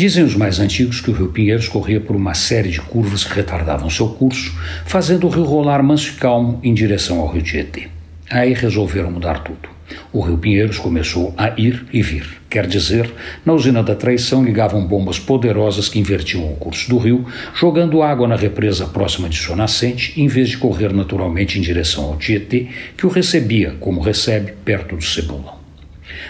Dizem os mais antigos que o rio Pinheiros corria por uma série de curvas que retardavam seu curso, fazendo o rio rolar manso e calmo em direção ao rio Tietê. Aí resolveram mudar tudo. O rio Pinheiros começou a ir e vir. Quer dizer, na usina da traição ligavam bombas poderosas que invertiam o curso do rio, jogando água na represa próxima de sua nascente, em vez de correr naturalmente em direção ao Tietê, que o recebia, como recebe, perto do Cebolão.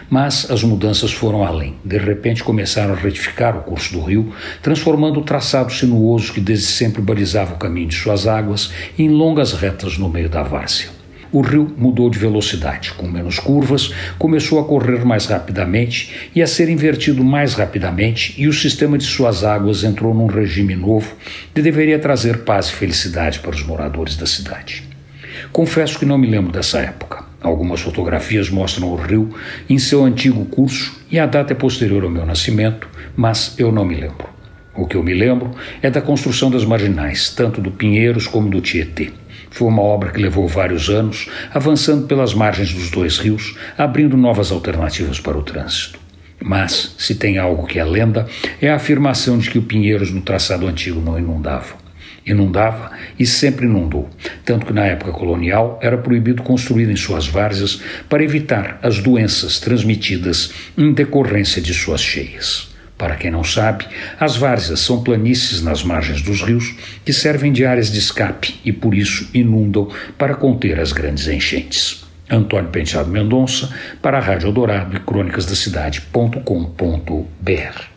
Mas as mudanças foram além. De repente começaram a retificar o curso do rio, transformando o traçado sinuoso que desde sempre balizava o caminho de suas águas em longas retas no meio da várzea. O rio mudou de velocidade, com menos curvas, começou a correr mais rapidamente e a ser invertido mais rapidamente, e o sistema de suas águas entrou num regime novo que deveria trazer paz e felicidade para os moradores da cidade. Confesso que não me lembro dessa época. Algumas fotografias mostram o rio em seu antigo curso e a data é posterior ao meu nascimento, mas eu não me lembro. O que eu me lembro é da construção das marginais, tanto do Pinheiros como do Tietê. Foi uma obra que levou vários anos, avançando pelas margens dos dois rios, abrindo novas alternativas para o trânsito. Mas, se tem algo que é lenda, é a afirmação de que o Pinheiros no traçado antigo não inundava. Inundava e sempre inundou, tanto que na época colonial era proibido construir em suas várzeas para evitar as doenças transmitidas em decorrência de suas cheias. Para quem não sabe, as várzeas são planícies nas margens dos rios que servem de áreas de escape e por isso inundam para conter as grandes enchentes. Antônio Penteado Mendonça, para a Rádio Dourado e Crônicas da Cidade.com.br